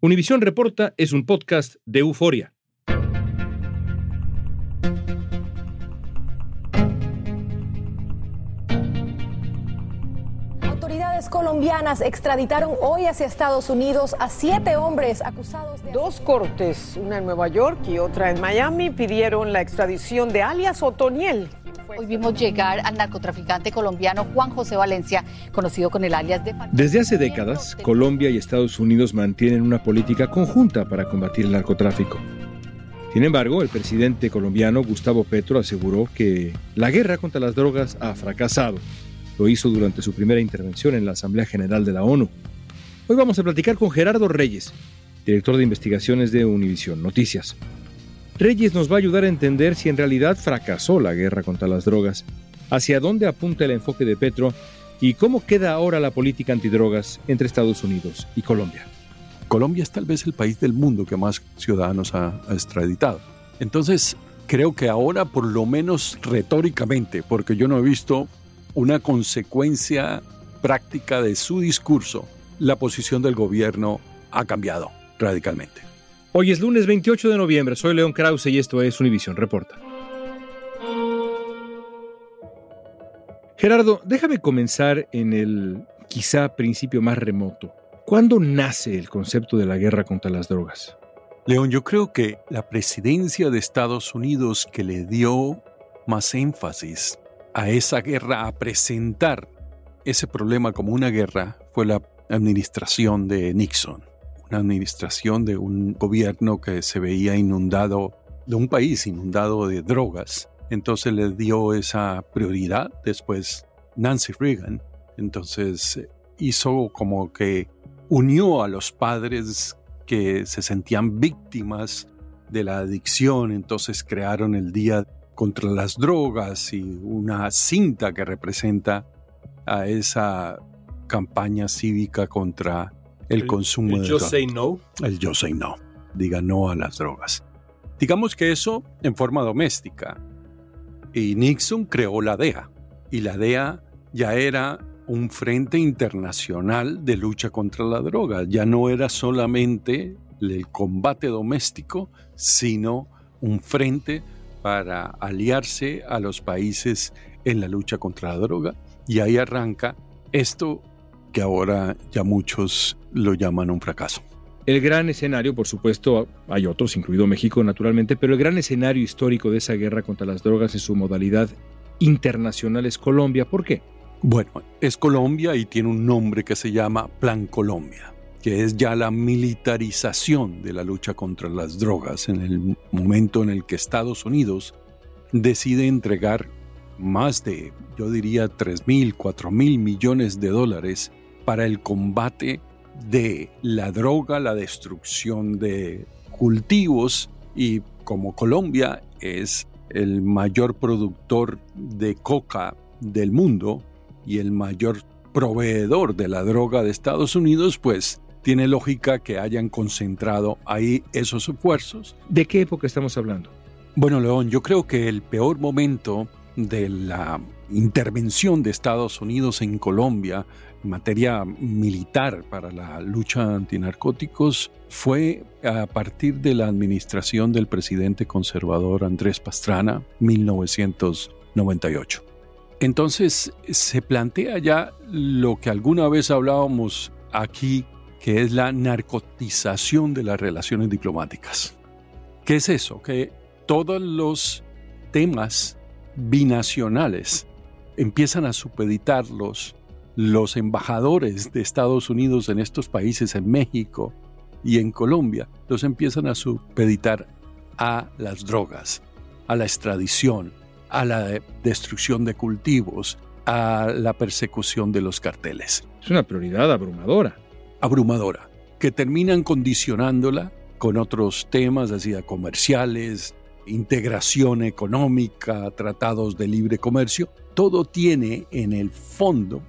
Univisión Reporta es un podcast de euforia. Autoridades colombianas extraditaron hoy hacia Estados Unidos a siete hombres acusados de... Dos cortes, una en Nueva York y otra en Miami, pidieron la extradición de alias Otoniel. Hoy vimos llegar al narcotraficante colombiano Juan José Valencia, conocido con el alias de... Desde hace décadas, Colombia y Estados Unidos mantienen una política conjunta para combatir el narcotráfico. Sin embargo, el presidente colombiano Gustavo Petro aseguró que la guerra contra las drogas ha fracasado. Lo hizo durante su primera intervención en la Asamblea General de la ONU. Hoy vamos a platicar con Gerardo Reyes, director de investigaciones de Univisión Noticias. Reyes nos va a ayudar a entender si en realidad fracasó la guerra contra las drogas, hacia dónde apunta el enfoque de Petro y cómo queda ahora la política antidrogas entre Estados Unidos y Colombia. Colombia es tal vez el país del mundo que más ciudadanos ha, extraditado. Entonces, creo que ahora, por lo menos retóricamente, porque yo no he visto una consecuencia práctica de su discurso, la posición del gobierno ha cambiado radicalmente. Hoy es lunes 28 de noviembre, soy León Krause y esto es Univisión Reporta. Gerardo, déjame comenzar en el quizá principio más remoto. ¿Cuándo nace el concepto de la guerra contra las drogas? León, yo creo que la presidencia de Estados Unidos que le dio más énfasis a esa guerra, a presentar ese problema como una guerra, fue la administración de Nixon una administración de un gobierno que se veía inundado, de un país inundado de drogas. Entonces le dio esa prioridad. Después Nancy Reagan, entonces hizo como que unió a los padres que se sentían víctimas de la adicción, entonces crearon el Día contra las Drogas y una cinta que representa a esa campaña cívica contra el, consumo el de Yo drogas. Say No. El yo say no. Diga no a las drogas. Digamos que eso en forma doméstica. Y Nixon creó la DEA. Y la DEA ya era un frente internacional de lucha contra la droga. Ya no era solamente el combate doméstico, sino un frente para aliarse a los países en la lucha contra la droga. Y ahí arranca esto que ahora ya muchos lo llaman un fracaso. El gran escenario, por supuesto, hay otros, incluido México naturalmente, pero el gran escenario histórico de esa guerra contra las drogas en su modalidad internacional es Colombia. ¿Por qué? Bueno, es Colombia y tiene un nombre que se llama Plan Colombia, que es ya la militarización de la lucha contra las drogas en el momento en el que Estados Unidos decide entregar más de, yo diría, 3 mil, 4 mil millones de dólares para el combate de la droga, la destrucción de cultivos y como Colombia es el mayor productor de coca del mundo y el mayor proveedor de la droga de Estados Unidos, pues tiene lógica que hayan concentrado ahí esos esfuerzos. ¿De qué época estamos hablando? Bueno, León, yo creo que el peor momento de la intervención de Estados Unidos en Colombia en materia militar para la lucha antinarcóticos fue a partir de la administración del presidente conservador Andrés Pastrana, 1998. Entonces se plantea ya lo que alguna vez hablábamos aquí, que es la narcotización de las relaciones diplomáticas. ¿Qué es eso? Que todos los temas binacionales empiezan a supeditarlos los embajadores de Estados Unidos en estos países, en México y en Colombia, los empiezan a supeditar a las drogas, a la extradición, a la destrucción de cultivos, a la persecución de los carteles. Es una prioridad abrumadora. Abrumadora. que terminan condicionándola con otros temas, así comerciales, integración económica, tratados de libre comercio. Todo tiene en el fondo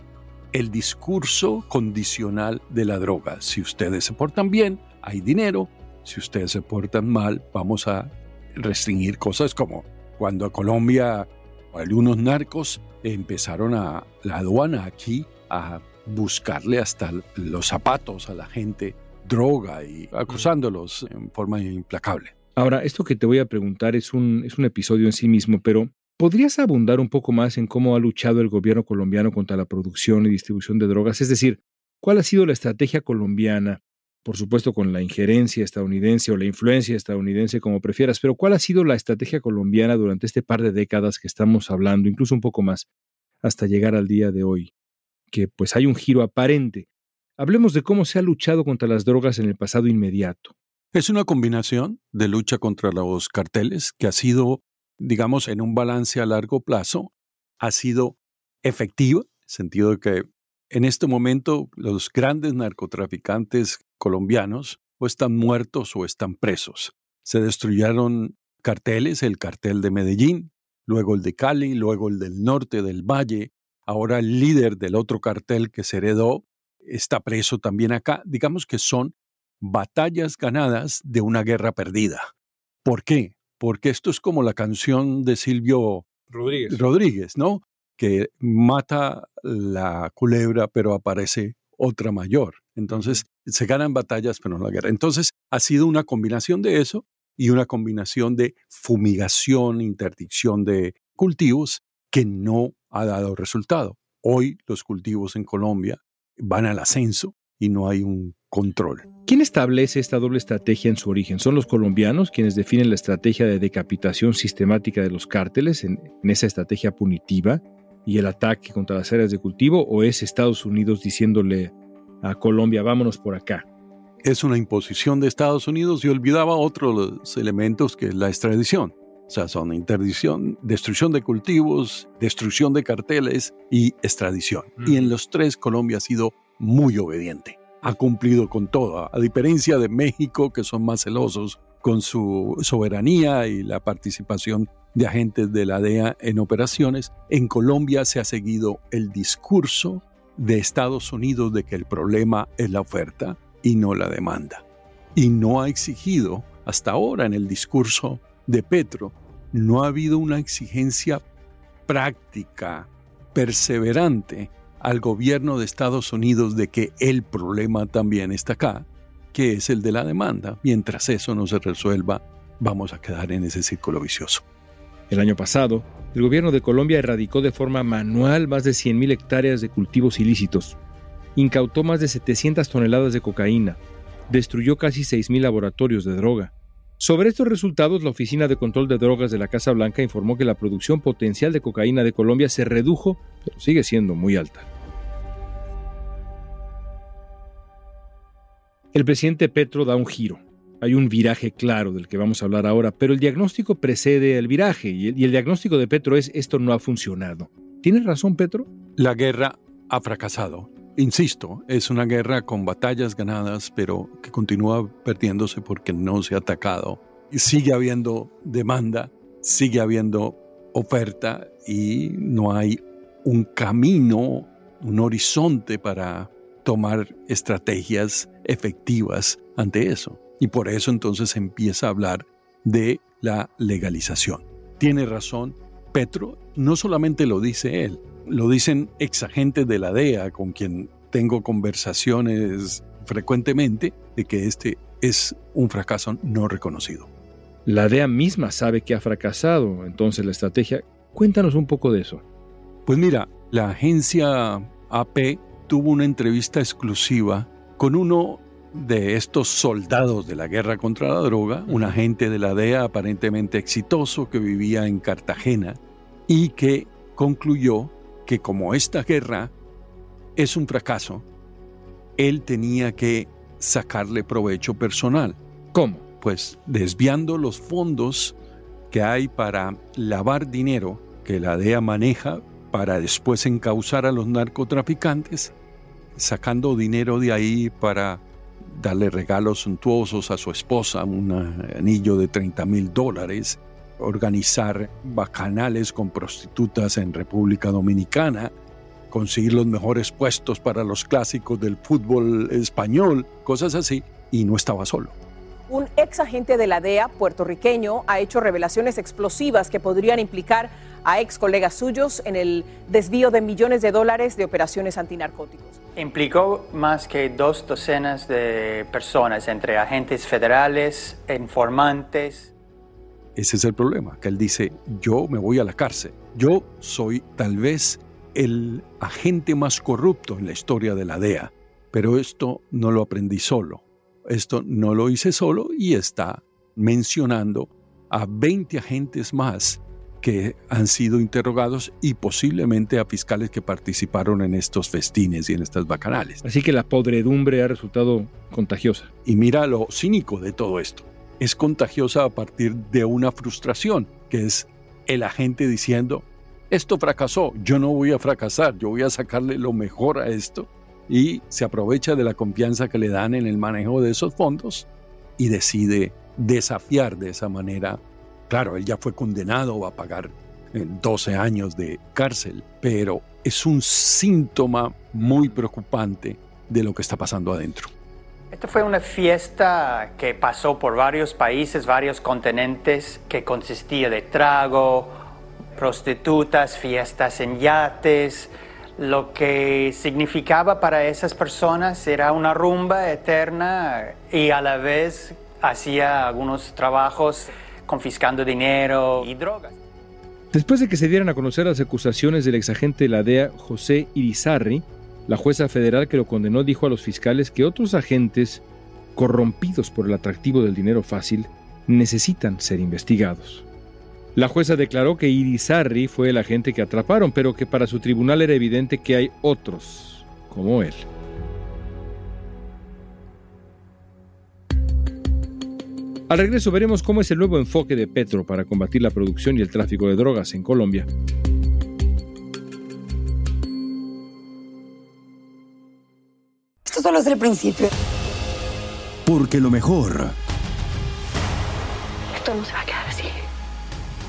el discurso condicional de la droga. Si ustedes se portan bien, hay dinero. Si ustedes se portan mal, vamos a restringir cosas como cuando a Colombia algunos narcos empezaron a la aduana aquí a buscarle hasta los zapatos a la gente droga y acusándolos en forma implacable. Ahora, esto que te voy a preguntar es un, es un episodio en sí mismo, pero ¿podrías abundar un poco más en cómo ha luchado el gobierno colombiano contra la producción y distribución de drogas? Es decir, ¿cuál ha sido la estrategia colombiana? Por supuesto, con la injerencia estadounidense o la influencia estadounidense, como prefieras, pero ¿cuál ha sido la estrategia colombiana durante este par de décadas que estamos hablando, incluso un poco más, hasta llegar al día de hoy? Que pues hay un giro aparente Hablemos de cómo se ha luchado contra las drogas en el pasado inmediato. Es una combinación de lucha contra los carteles que ha sido, digamos, en un balance a largo plazo, ha sido efectiva, en el sentido de que en este momento los grandes narcotraficantes colombianos o están muertos o están presos. Se destruyeron carteles, el cartel de Medellín, luego el de Cali, luego el del norte del Valle, ahora el líder del otro cartel que se heredó está preso también acá. Digamos que son batallas ganadas de una guerra perdida. ¿Por qué? Porque esto es como la canción de Silvio Rodríguez, Rodríguez ¿no? Que mata la culebra, pero aparece otra mayor. Entonces, se ganan batallas, pero no la guerra. Entonces, ha sido una combinación de eso y una combinación de fumigación, interdicción de cultivos que no ha dado resultado. Hoy los cultivos en Colombia van al ascenso y no hay un control. ¿Quién establece esta doble estrategia en su origen? ¿Son los colombianos quienes definen la estrategia de decapitación sistemática de los cárteles en, esa estrategia punitiva y el ataque contra las áreas de cultivo? ¿O es Estados Unidos diciéndole a Colombia, vámonos por acá? Es una imposición de Estados Unidos y olvidaba otros elementos que es la extradición. O sea, son interdicción, destrucción de cultivos, destrucción de carteles y extradición. Y en los tres Colombia ha sido muy obediente. Ha cumplido con todo, a diferencia de México, que son más celosos con su soberanía y la participación de agentes de la DEA en operaciones. En Colombia se ha seguido el discurso de Estados Unidos de que el problema es la oferta y no la demanda. Y no ha exigido hasta ahora en el discurso de Petro, no ha habido una exigencia práctica, perseverante al gobierno de Estados Unidos de que el problema también está acá, que es el de la demanda. Mientras eso no se resuelva, vamos a quedar en ese círculo vicioso. El año pasado, el gobierno de Colombia erradicó de forma manual más de 100.000 hectáreas de cultivos ilícitos, incautó más de 700 toneladas de cocaína, destruyó casi 6.000 laboratorios de droga, sobre estos resultados, la Oficina de Control de Drogas de la Casa Blanca informó que la producción potencial de cocaína de Colombia se redujo, pero sigue siendo muy alta. El presidente Petro da un giro. Hay un viraje claro del que vamos a hablar ahora, pero el diagnóstico precede el viraje y el, diagnóstico de Petro es esto no ha funcionado. ¿Tiene razón Petro? La guerra ha fracasado. Insisto, es una guerra con batallas ganadas, pero que continúa perdiéndose porque no se ha atacado. Sigue habiendo demanda, sigue habiendo oferta y no hay un camino, un horizonte para tomar estrategias efectivas ante eso. Y por eso entonces empieza a hablar de la legalización. Tiene razón Petro, no solamente lo dice él, lo dicen exagentes de la DEA con quien tengo conversaciones frecuentemente de que este es un fracaso no reconocido. La DEA misma sabe que ha fracasado, entonces la estrategia. Cuéntanos un poco de eso. Pues mira, la agencia AP tuvo una entrevista exclusiva con uno de estos soldados de la guerra contra la droga, un agente de la DEA aparentemente exitoso que vivía en Cartagena y que concluyó que como esta guerra es un fracaso, él tenía que sacarle provecho personal. ¿Cómo? Pues desviando los fondos que hay para lavar dinero que la DEA maneja para después encauzar a los narcotraficantes, sacando dinero de ahí para darle regalos suntuosos a su esposa, un anillo de 30 mil dólares, organizar bacanales con prostitutas en República Dominicana, conseguir los mejores puestos para los clásicos del fútbol español, cosas así, y no estaba solo. Un ex agente de la DEA puertorriqueño ha hecho revelaciones explosivas que podrían implicar a ex colegas suyos en el desvío de millones de dólares de operaciones antinarcóticos. Implicó más que dos docenas de personas, entre agentes federales, informantes. Ese es el problema, que él dice, yo me voy a la cárcel. Yo soy tal vez el agente más corrupto en la historia de la DEA, pero esto no lo aprendí solo. Esto no lo hice solo y está mencionando a 20 agentes más que han sido interrogados y posiblemente a fiscales que participaron en estos festines y en estas bacanales. Así que la podredumbre ha resultado contagiosa. Y mira lo cínico de todo esto. Es contagiosa a partir de una frustración, que es el agente diciendo, esto fracasó, yo no voy a fracasar, yo voy a sacarle lo mejor a esto y se aprovecha de la confianza que le dan en el manejo de esos fondos y decide desafiar de esa manera. Claro, él ya fue condenado a pagar 12 eh, años de cárcel, pero es un síntoma muy preocupante de lo que está pasando adentro. Esta fue una fiesta que pasó por varios países, varios continentes, que consistía de trago, prostitutas, fiestas en yates, lo que significaba para esas personas era una rumba eterna y a la vez hacía algunos trabajos confiscando dinero y drogas. Después de que se dieran a conocer las acusaciones del exagente de la DEA José Irizarri, la jueza federal que lo condenó dijo a los fiscales que otros agentes corrompidos por el atractivo del dinero fácil necesitan ser investigados. La jueza declaró que Irizarry fue el agente que atraparon, pero que para su tribunal era evidente que hay otros, como él. Al regreso veremos cómo es el nuevo enfoque de Petro para combatir la producción y el tráfico de drogas en Colombia. Esto solo es el principio. Porque lo mejor. Esto no se va a quedar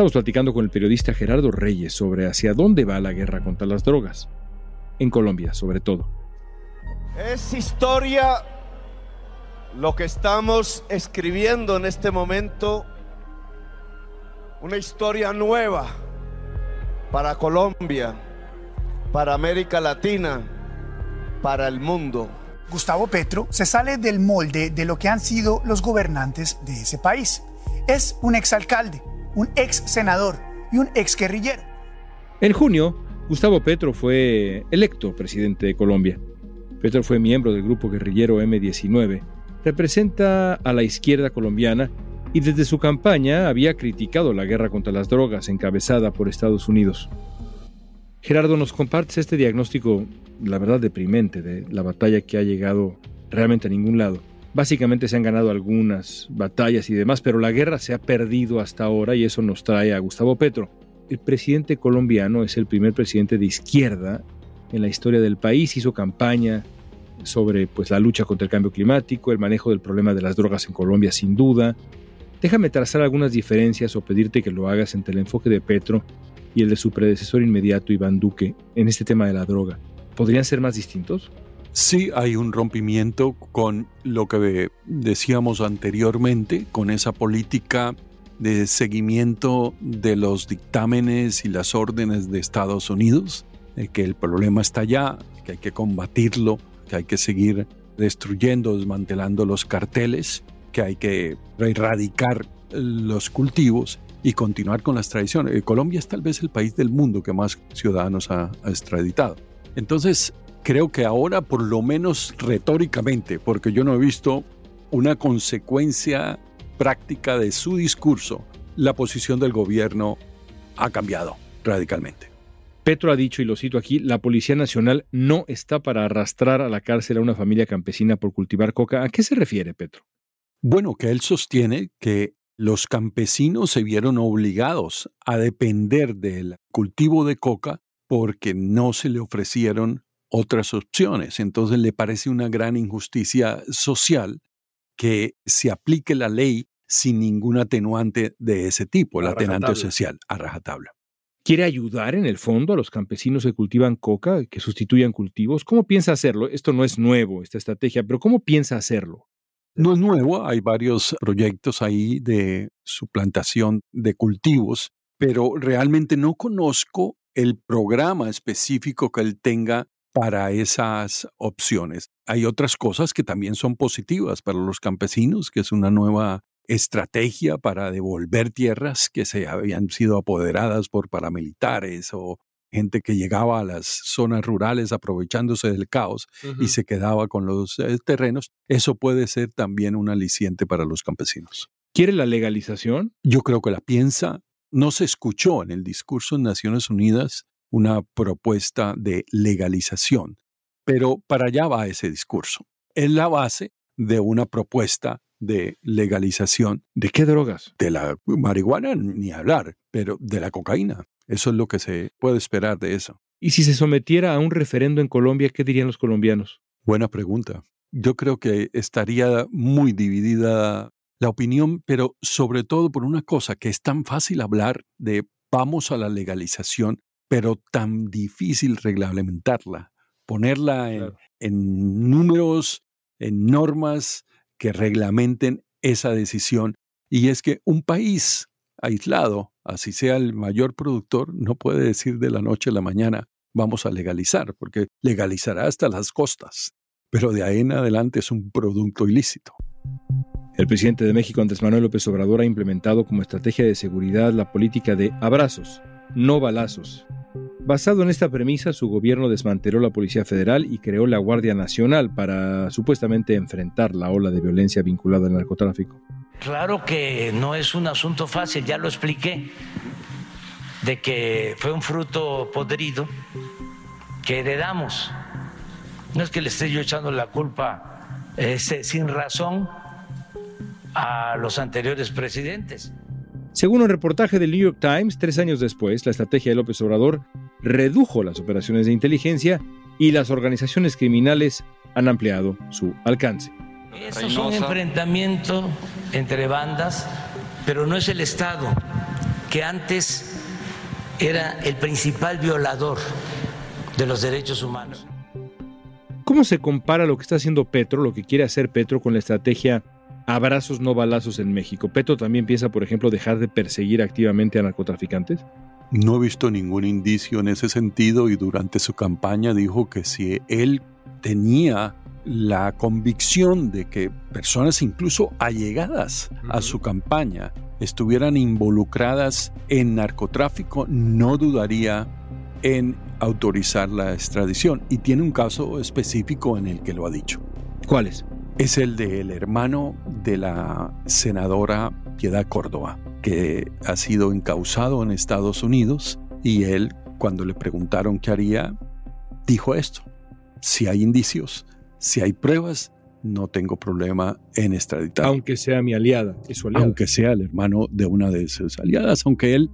Estamos platicando con el periodista Gerardo Reyes sobre hacia dónde va la guerra contra las drogas, en Colombia sobre todo. Es historia lo que estamos escribiendo en este momento, una historia nueva para Colombia, para América Latina, para el mundo. Gustavo Petro se sale del molde de lo que han sido los gobernantes de ese país. Es un exalcalde un ex senador y un ex guerrillero. En junio, Gustavo Petro fue electo presidente de Colombia. Petro fue miembro del grupo guerrillero M19, representa a la izquierda colombiana y desde su campaña había criticado la guerra contra las drogas encabezada por Estados Unidos. Gerardo, nos compartes este diagnóstico, la verdad, deprimente de la batalla que ha llegado realmente a ningún lado. Básicamente se han ganado algunas batallas y demás, pero la guerra se ha perdido hasta ahora y eso nos trae a Gustavo Petro. El presidente colombiano es el primer presidente de izquierda en la historia del país, hizo campaña sobre pues, la lucha contra el cambio climático, el manejo del problema de las drogas en Colombia sin duda. Déjame trazar algunas diferencias o pedirte que lo hagas entre el enfoque de Petro y el de su predecesor inmediato, Iván Duque, en este tema de la droga. ¿Podrían ser más distintos? Sí hay un rompimiento con lo que decíamos anteriormente, con esa política de seguimiento de los dictámenes y las órdenes de Estados Unidos, de que el problema está allá, que hay que combatirlo, que hay que seguir destruyendo, desmantelando los carteles, que hay que erradicar los cultivos y continuar con las tradiciones. Eh, Colombia es tal vez el país del mundo que más ciudadanos ha, ha extraditado. Entonces, creo que ahora, por lo menos retóricamente, porque yo no he visto una consecuencia práctica de su discurso, la posición del gobierno ha cambiado radicalmente. Petro ha dicho, y lo cito aquí, la Policía Nacional no está para arrastrar a la cárcel a una familia campesina por cultivar coca. ¿A qué se refiere, Petro? Bueno, que él sostiene que los campesinos se vieron obligados a depender del cultivo de coca porque no se le ofrecieron otras opciones. Entonces le parece una gran injusticia social que se aplique la ley sin ningún atenuante de ese tipo, el atenuante social, a rajatabla. ¿Quiere ayudar en el fondo a los campesinos que cultivan coca, que sustituyan cultivos? ¿Cómo piensa hacerlo? Esto no es nuevo, esta estrategia, pero ¿cómo piensa hacerlo? No es nuevo, hay varios proyectos ahí de suplantación de cultivos, pero realmente no conozco el programa específico que él tenga para esas opciones. Hay otras cosas que también son positivas para los campesinos, que es una nueva estrategia para devolver tierras que se habían sido apoderadas por paramilitares o gente que llegaba a las zonas rurales aprovechándose del caos y se quedaba con los eh, terrenos, eso puede ser también un aliciente para los campesinos. ¿Quiere la legalización? Yo creo que la piensa. No se escuchó en el discurso en Naciones Unidas una propuesta de legalización, pero para allá va ese discurso. Es la base de una propuesta de legalización. ¿De qué drogas? De la marihuana, ni hablar, pero de la cocaína. Eso es lo que se puede esperar de eso. ¿Y si se sometiera a un referendo en Colombia, qué dirían los colombianos? Buena pregunta. Yo creo que estaría muy dividida la opinión, pero sobre todo por una cosa, que es tan fácil hablar de vamos a la legalización, pero tan difícil reglamentarla, ponerla en, en números, en normas, que reglamenten esa decisión. Y es que un país aislado, así sea el mayor productor, no puede decir de la noche a la mañana, vamos a legalizar, porque legalizará hasta las costas, pero de ahí en adelante es un producto ilícito. El presidente de México, Andrés Manuel López Obrador, ha implementado como estrategia de seguridad la política de abrazos, no balazos. Basado en esta premisa, su gobierno desmanteló la Policía Federal y creó la Guardia Nacional para supuestamente enfrentar la ola de violencia vinculada al narcotráfico. Claro que no es un asunto fácil, ya lo expliqué, de que fue un fruto podrido que heredamos. No es que le esté yo echando la culpa este, sin razón a los anteriores presidentes. Según un reportaje del New York Times, tres años después, la estrategia de López Obrador redujo las operaciones de inteligencia y las organizaciones criminales han ampliado su alcance. Eso es un enfrentamiento entre bandas, pero no es el Estado, que antes era el principal violador de los derechos humanos. ¿Cómo se compara lo que está haciendo Petro, lo que quiere hacer Petro con la estrategia abrazos no balazos en México. ¿Petro también piensa, por ejemplo, dejar de perseguir activamente a narcotraficantes? No he visto ningún indicio en ese sentido y durante su campaña dijo que si él tenía la convicción de que personas incluso allegadas a su campaña estuvieran involucradas en narcotráfico, no dudaría en autorizar la extradición. Y tiene un caso específico en el que lo ha dicho. ¿Cuál es? el del hermano de la senadora Piedad Córdoba, que ha sido encausado en Estados Unidos y él, cuando le preguntaron qué haría, dijo esto, si hay indicios, si hay pruebas, no tengo problema en extraditar. Aunque sea mi aliada, es su aliada. Aunque sea el hermano de una de sus aliadas, aunque él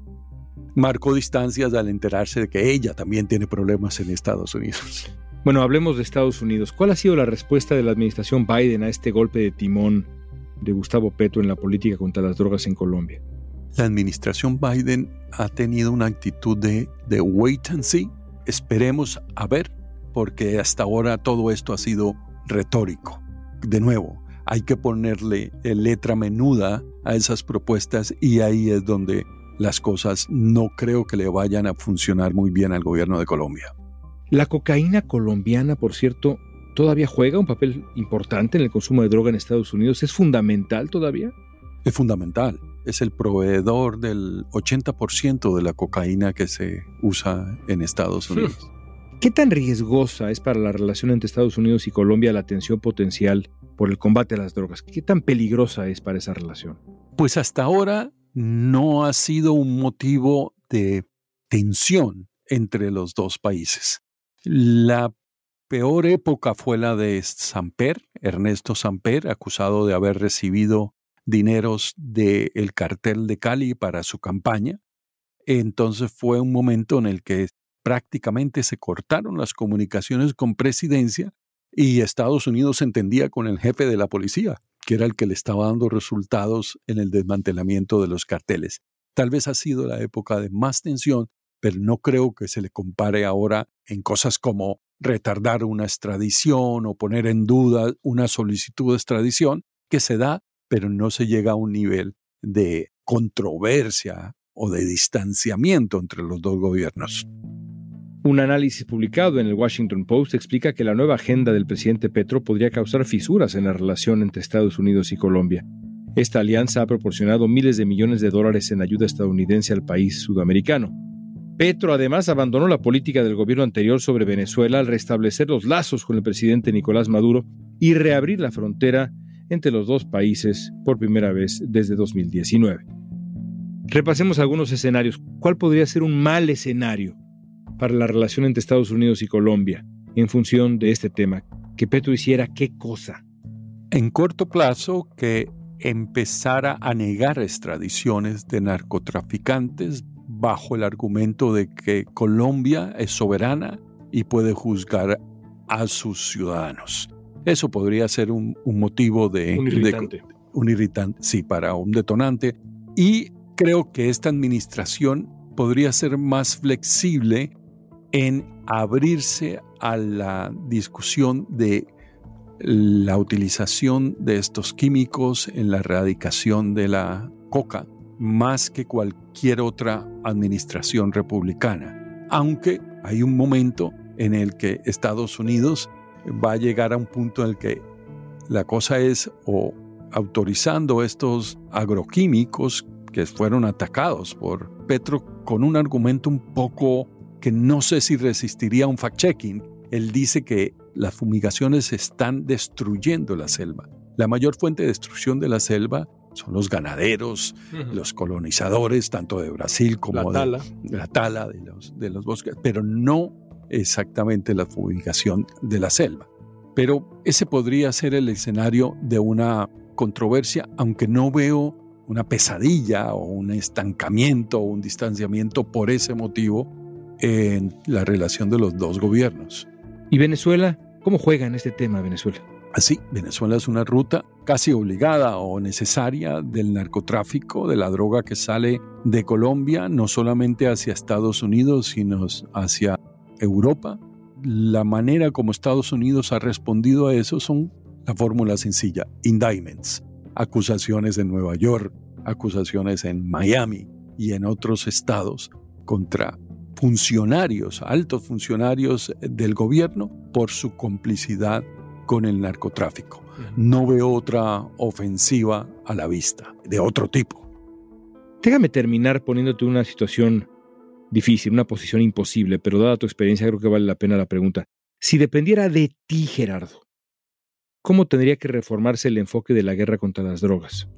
marcó distancias al enterarse de que ella también tiene problemas en Estados Unidos. Bueno, hablemos de Estados Unidos. ¿Cuál ha sido la respuesta de la administración Biden a este golpe de timón de Gustavo Petro en la política contra las drogas en Colombia? La administración Biden ha tenido una actitud de, de wait and see. Esperemos a ver, porque hasta ahora todo esto ha sido retórico. De nuevo, hay que ponerle letra menuda a esas propuestas y ahí es donde las cosas no creo que le vayan a funcionar muy bien al gobierno de Colombia. La cocaína colombiana, por cierto, todavía juega un papel importante en el consumo de droga en Estados Unidos. ¿Es fundamental todavía? Es fundamental. Es el proveedor del 80% de la cocaína que se usa en Estados Unidos. ¿Qué tan riesgosa es para la relación entre Estados Unidos y Colombia la atención potencial por el combate a las drogas. ¿Qué tan peligrosa es para esa relación? Pues hasta ahora no ha sido un motivo de tensión entre los dos países. La peor época fue la de Samper, Ernesto Samper, acusado de haber recibido dineros del cartel de Cali para su campaña. Entonces fue un momento en el que prácticamente se cortaron las comunicaciones con presidencia y Estados Unidos entendía con el jefe de la policía, que era el que le estaba dando resultados en el desmantelamiento de los carteles. Tal vez ha sido la época de más tensión, pero no creo que se le compare ahora en cosas como retardar una extradición o poner en duda una solicitud de extradición, que se da, pero no se llega a un nivel de controversia o de distanciamiento entre los dos gobiernos. Un análisis publicado en el Washington Post explica que la nueva agenda del presidente Petro podría causar fisuras en la relación entre Estados Unidos y Colombia. Esta alianza ha proporcionado miles de millones de dólares en ayuda estadounidense al país sudamericano. Petro además abandonó la política del gobierno anterior sobre Venezuela al restablecer los lazos con el presidente Nicolás Maduro y reabrir la frontera entre los dos países por primera vez desde 2019. Repasemos algunos escenarios. ¿Cuál podría ser un mal escenario para la relación entre Estados Unidos y Colombia en función de este tema? Que Petro hiciera qué cosa. En corto plazo, que empezara a negar extradiciones de narcotraficantes bajo el argumento de que Colombia es soberana y puede juzgar a sus ciudadanos. Eso podría ser un, motivo de... Un irritante. un irritante, sí, para un detonante. Y creo que esta administración podría ser más flexible en abrirse a la discusión de la utilización de estos químicos en la erradicación de la coca más que cualquier otra administración republicana. Aunque hay un momento en el que Estados Unidos va a llegar a un punto en el que la cosa es o autorizando estos agroquímicos que fueron atacados por Petro con un argumento un poco que no sé si resistiría un fact-checking. Él dice que las fumigaciones están destruyendo la selva. La mayor fuente de destrucción de la selva son los ganaderos, los colonizadores, tanto de Brasil como la tala. de la tala de los, de los bosques, pero no exactamente la fumigación de la selva. Pero ese podría ser el escenario de una controversia, aunque no veo una pesadilla o un estancamiento o un distanciamiento por ese motivo en la relación de los dos gobiernos. ¿Y Venezuela? ¿Cómo juega en este tema Venezuela? Así, Venezuela es una ruta casi obligada o necesaria del narcotráfico, de la droga que sale de Colombia, no solamente hacia Estados Unidos, sino hacia Europa. La manera como Estados Unidos ha respondido a eso son la fórmula sencilla, indictments, acusaciones en Nueva York, acusaciones en Miami y en otros estados contra funcionarios, altos funcionarios del gobierno por su complicidad con el narcotráfico. No veo otra ofensiva a la vista, de otro tipo. Déjame terminar poniéndote una situación difícil, una posición imposible, pero dada tu experiencia creo que vale la pena la pregunta. Si dependiera de ti, Gerardo, ¿cómo tendría que reformarse el enfoque de la guerra contra las drogas?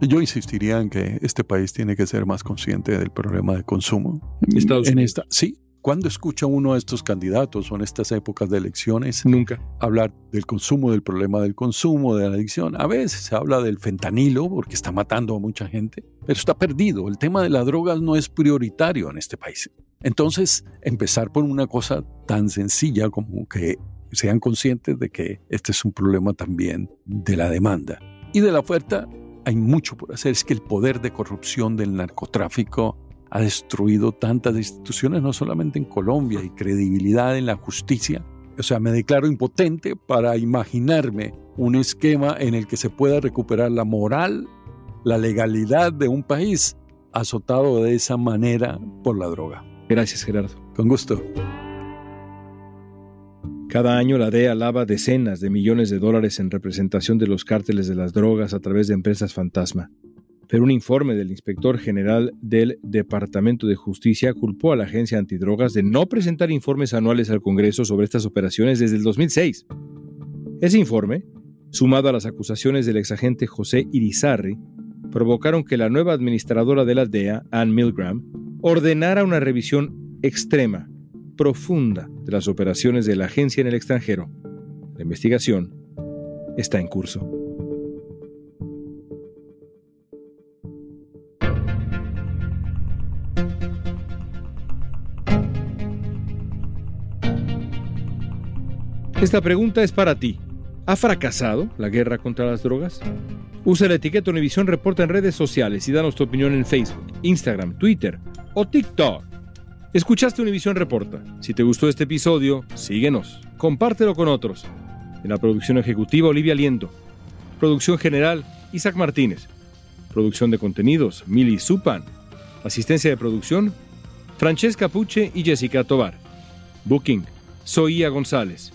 Yo insistiría en que este país tiene que ser más consciente del problema de consumo. Estados en Unidos. esta, sí, ¿Cuándo escucha uno a estos candidatos o en estas épocas de elecciones? Nunca. Hablar del consumo, del problema del consumo, de la adicción. A veces se habla del fentanilo porque está matando a mucha gente, pero está perdido. El tema de las drogas no es prioritario en este país. Entonces, empezar por una cosa tan sencilla como que sean conscientes de que este es un problema también de la demanda. Y de la oferta hay mucho por hacer. Es que el poder de corrupción del narcotráfico ha destruido tantas instituciones, no solamente en Colombia, y credibilidad en la justicia. O sea, me declaro impotente para imaginarme un esquema en el que se pueda recuperar la moral, la legalidad de un país azotado de esa manera por la droga. Gracias, Gerardo. Con gusto. Cada año la DEA lava decenas de millones de dólares en representación de los cárteles de las drogas a través de empresas fantasma. Pero un informe del inspector general del Departamento de Justicia culpó a la agencia antidrogas de no presentar informes anuales al Congreso sobre estas operaciones desde el 2006. Ese informe sumado a las acusaciones del exagente José Irizarry, provocaron que la nueva administradora de la DEA, Ann Milgram, ordenara una revisión extrema, profunda de las operaciones de la agencia en el extranjero. La investigación está en curso. Esta pregunta es para ti. ¿Ha fracasado la guerra contra las drogas? Usa la etiqueta Univisión Reporta en redes sociales y danos tu opinión en Facebook, Instagram, Twitter o TikTok. Escuchaste Univisión Reporta. Si te gustó este episodio, síguenos, compártelo con otros. En la producción ejecutiva, Olivia Liendo. Producción general, Isaac Martínez. Producción de contenidos, Mili Supan. Asistencia de producción, Francesca Puche y Jessica Tobar. Booking, Soía González.